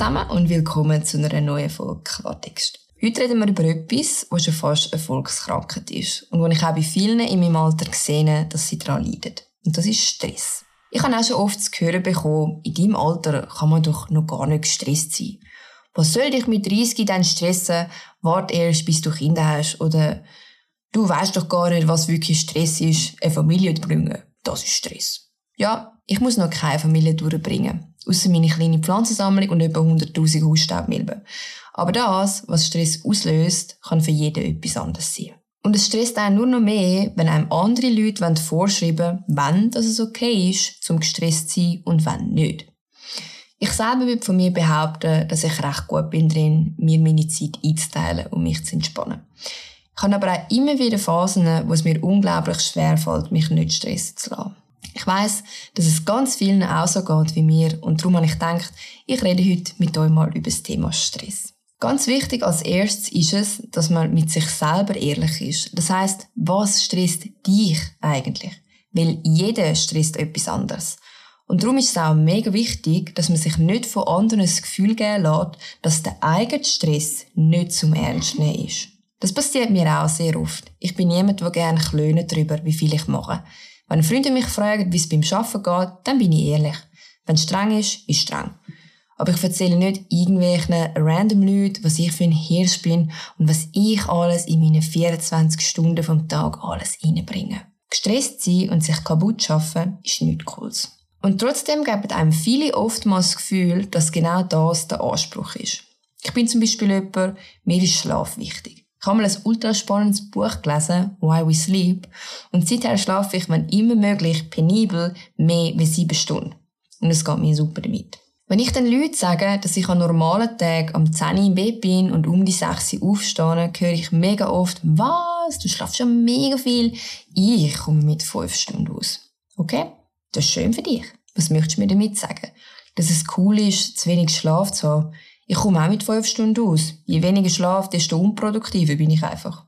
zusammen und willkommen zu einer neuen Folge Klartext. Heute reden wir über etwas, was schon fast eine Volkskrankheit ist und wo ich auch bei vielen in meinem Alter gesehen dass sie daran leiden. Und das ist Stress. Ich habe auch schon oft zu hören bekommen, in deinem Alter kann man doch noch gar nicht gestresst sein. Was soll dich mit 30 dann stressen? Warte erst, bis du Kinder hast. Oder du weißt doch gar nicht, was wirklich Stress ist, eine Familie zu bringen. Das ist Stress. Ja, ich muss noch keine Familie durchbringen. Außer meine kleine Pflanzensammlung und etwa 100.000 Hausstaubmilben. Aber das, was Stress auslöst, kann für jeden etwas anderes sein. Und es stresst einen nur noch mehr, wenn einem andere Leute vorschreiben wollen, wann es okay ist, zum gestresst zu sein und wann nicht. Ich selber würde von mir behaupten, dass ich recht gut bin drin, mir meine Zeit einzuteilen und mich zu entspannen. Ich habe aber auch immer wieder Phasen, wo es mir unglaublich schwer fällt, mich nicht stressen zu lassen. Ich weiss, dass es ganz vielen auch so geht wie mir und darum habe ich gedacht, ich rede heute mit euch mal über das Thema Stress. Ganz wichtig als erstes ist es, dass man mit sich selber ehrlich ist. Das heißt, was stresst dich eigentlich? Weil jeder stresst etwas anderes. Und darum ist es auch mega wichtig, dass man sich nicht von anderen das Gefühl geben lässt, dass der eigene Stress nicht zum Ernst nehmen ist. Das passiert mir auch sehr oft. Ich bin jemand, der gerne klöne darüber, wie viel ich mache. Wenn Freunde mich fragen, wie es beim Arbeiten geht, dann bin ich ehrlich. Wenn es streng ist, ist streng. Aber ich erzähle nicht irgendwelchen random Leuten, was ich für ein Hirsch bin und was ich alles in meinen 24 Stunden vom Tag alles reinbringe. Gestresst sein und sich kaputt schaffen ist nichts Cooles. Und trotzdem geben einem viele oftmals das Gefühl, dass genau das der Anspruch ist. Ich bin zum Beispiel jemand, mir ist Schlaf wichtig. Ich habe mal ein ultra spannendes Buch gelesen, Why We Sleep, und seither schlafe ich, wenn immer möglich, penibel mehr als sieben Stunden. Und es geht mir super damit. Wenn ich den Leuten sage, dass ich an normalen Tagen am 10 Uhr im Bett bin und um die 6 Uhr aufstehe, höre ich mega oft, was, du schlafst schon mega viel. Ich komme mit 5 Stunden aus. Okay? Das ist schön für dich. Was möchtest du mir damit sagen? Dass es cool ist, zu wenig Schlaf zu haben. Ich komme auch mit 5 Stunden aus. Je weniger Schlaf, desto unproduktiver bin ich einfach.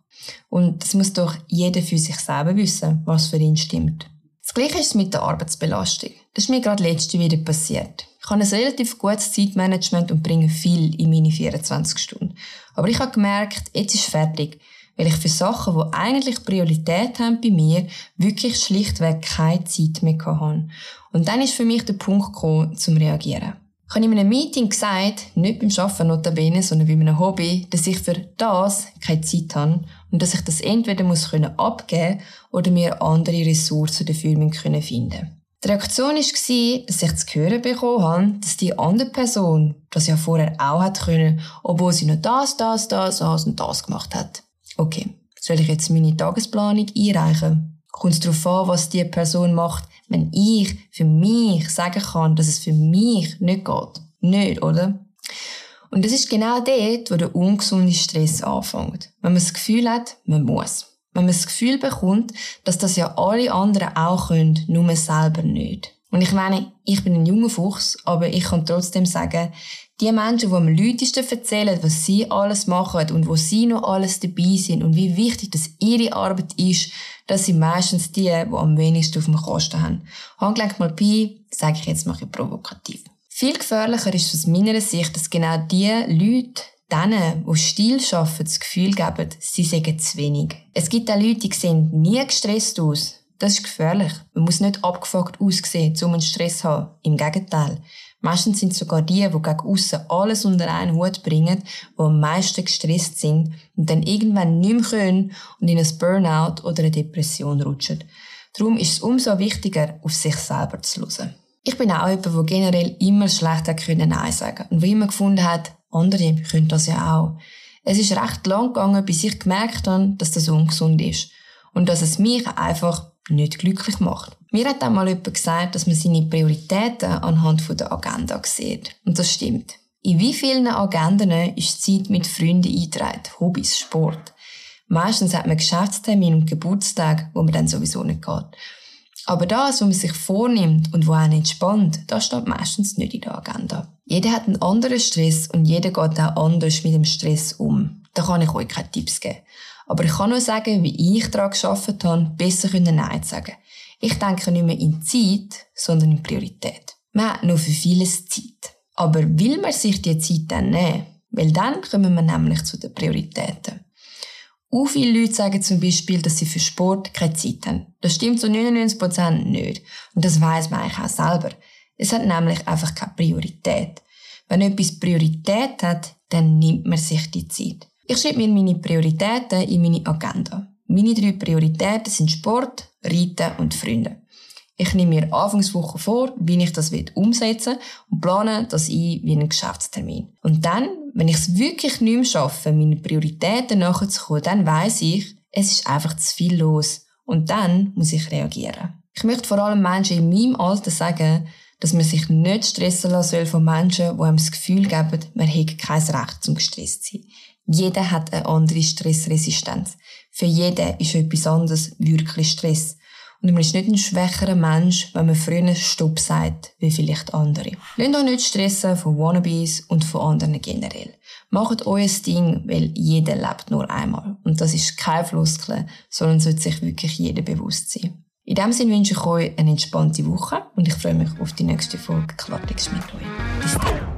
Und das muss doch jeder für sich selber wissen, was für ihn stimmt. Das Gleiche ist es mit der Arbeitsbelastung. Das ist mir gerade letzte wieder passiert. Ich habe ein relativ gutes Zeitmanagement und bringe viel in meine 24 Stunden. Aber ich habe gemerkt, jetzt ist fertig, weil ich für Sachen, die eigentlich Priorität haben bei mir, wirklich schlichtweg keine Zeit mehr hatte. Und dann ist für mich der Punkt gekommen, zum Reagieren. Ich habe in einem Meeting gesagt, nicht beim Arbeiten notabene, sondern bei einem Hobby, dass ich für das keine Zeit habe und dass ich das entweder muss können abgeben oder mir andere Ressourcen dafür finden können. Die Reaktion war, dass ich zu hören bekommen habe, dass die andere Person das ja vorher auch hat können, obwohl sie noch das, das, das, das und das gemacht hat. Okay, soll ich jetzt meine Tagesplanung einreichen? Kommt es darauf an, was die Person macht, wenn ich für mich sagen kann, dass es für mich nicht geht? Nicht, oder? Und das ist genau dort, wo der ungesunde Stress anfängt. Wenn man das Gefühl hat, man muss. Wenn man das Gefühl bekommt, dass das ja alle anderen auch können, nur man selber nicht. Und ich meine, ich bin ein junger Fuchs, aber ich kann trotzdem sagen, die Menschen, die am lautesten erzählen, was sie alles machen und wo sie noch alles dabei sind und wie wichtig das ihre Arbeit ist, das sind meistens die, die am wenigsten auf dem Kosten haben. Handgelenk mal Pi, sage ich jetzt mal provokativ. Viel gefährlicher ist aus meiner Sicht, dass genau die Leute, denen, die Stil schaffen, das Gefühl geben, sie sagen zu wenig. Es gibt auch Leute, die sehen nie gestresst aus. Das ist gefährlich. Man muss nicht abgefuckt aussehen, um einen Stress zu haben. Im Gegenteil. Meistens sind es sogar die, die gegen aussen alles unter einen Hut bringen, die am meisten gestresst sind und dann irgendwann nicht mehr können und in ein Burnout oder eine Depression rutschen. Darum ist es umso wichtiger, auf sich selber zu hören. Ich bin auch jemand, der generell immer schlecht hat können Nein sagen und der immer gefunden hat, andere können das ja auch. Es ist recht lang gegangen, bis ich gemerkt habe, dass das ungesund ist. Und dass es mich einfach nicht glücklich macht. Mir hat einmal jemand gesagt, dass man seine Prioritäten anhand der Agenda sieht. Und das stimmt. In wie vielen Agenden ist Zeit mit Freunden eingetragen? Hobbys, Sport. Meistens hat man Geschäftstermine und Geburtstag, wo man dann sowieso nicht geht. Aber das, was man sich vornimmt und wo einen entspannt, das steht meistens nicht in der Agenda. Jeder hat einen anderen Stress und jeder geht auch anders mit dem Stress um. Da kann ich euch keine Tipps geben. Aber ich kann nur sagen, wie ich daran geschafft habe, besser Nein zu sagen. Ich denke nicht mehr in Zeit, sondern in Priorität. Man hat nur für vieles Zeit. Aber will man sich die Zeit dann nehmen? Weil dann kommen wir nämlich zu den Prioritäten. Auch viele Leute sagen zum Beispiel, dass sie für Sport keine Zeit haben. Das stimmt zu 99% nicht. Und das weiß man eigentlich auch selber. Es hat nämlich einfach keine Priorität. Wenn etwas Priorität hat, dann nimmt man sich die Zeit. Ich schreibe mir meine Prioritäten in meine Agenda. Meine drei Prioritäten sind Sport, Reiten und Freunde. Ich nehme mir Anfangswoche vor, wie ich das umsetzen will und plane das ein wie einen Geschäftstermin. Und dann, wenn ich es wirklich nicht mehr schaffe, meine Prioritäten nachzukommen, dann weiß ich, es ist einfach zu viel los. Und dann muss ich reagieren. Ich möchte vor allem Menschen in meinem Alter sagen, dass man sich nicht stressen lassen soll von Menschen, die einem das Gefühl geben, man hätte kein Recht zum gestresst zu sein. Jeder hat eine andere Stressresistenz. Für jeden ist etwas anderes wirklich Stress. Und man ist nicht ein schwächerer Mensch, wenn man früher Stopp sagt, wie vielleicht andere. Lasst euch nicht stressen von Wannabes und von anderen generell. Macht euer Ding, weil jeder lebt nur einmal. Und das ist kein Floskel, sondern sollte sich wirklich jeder bewusst sein. In diesem Sinne wünsche ich euch eine entspannte Woche und ich freue mich auf die nächste Folge Quatrix mit euch. Bis dann.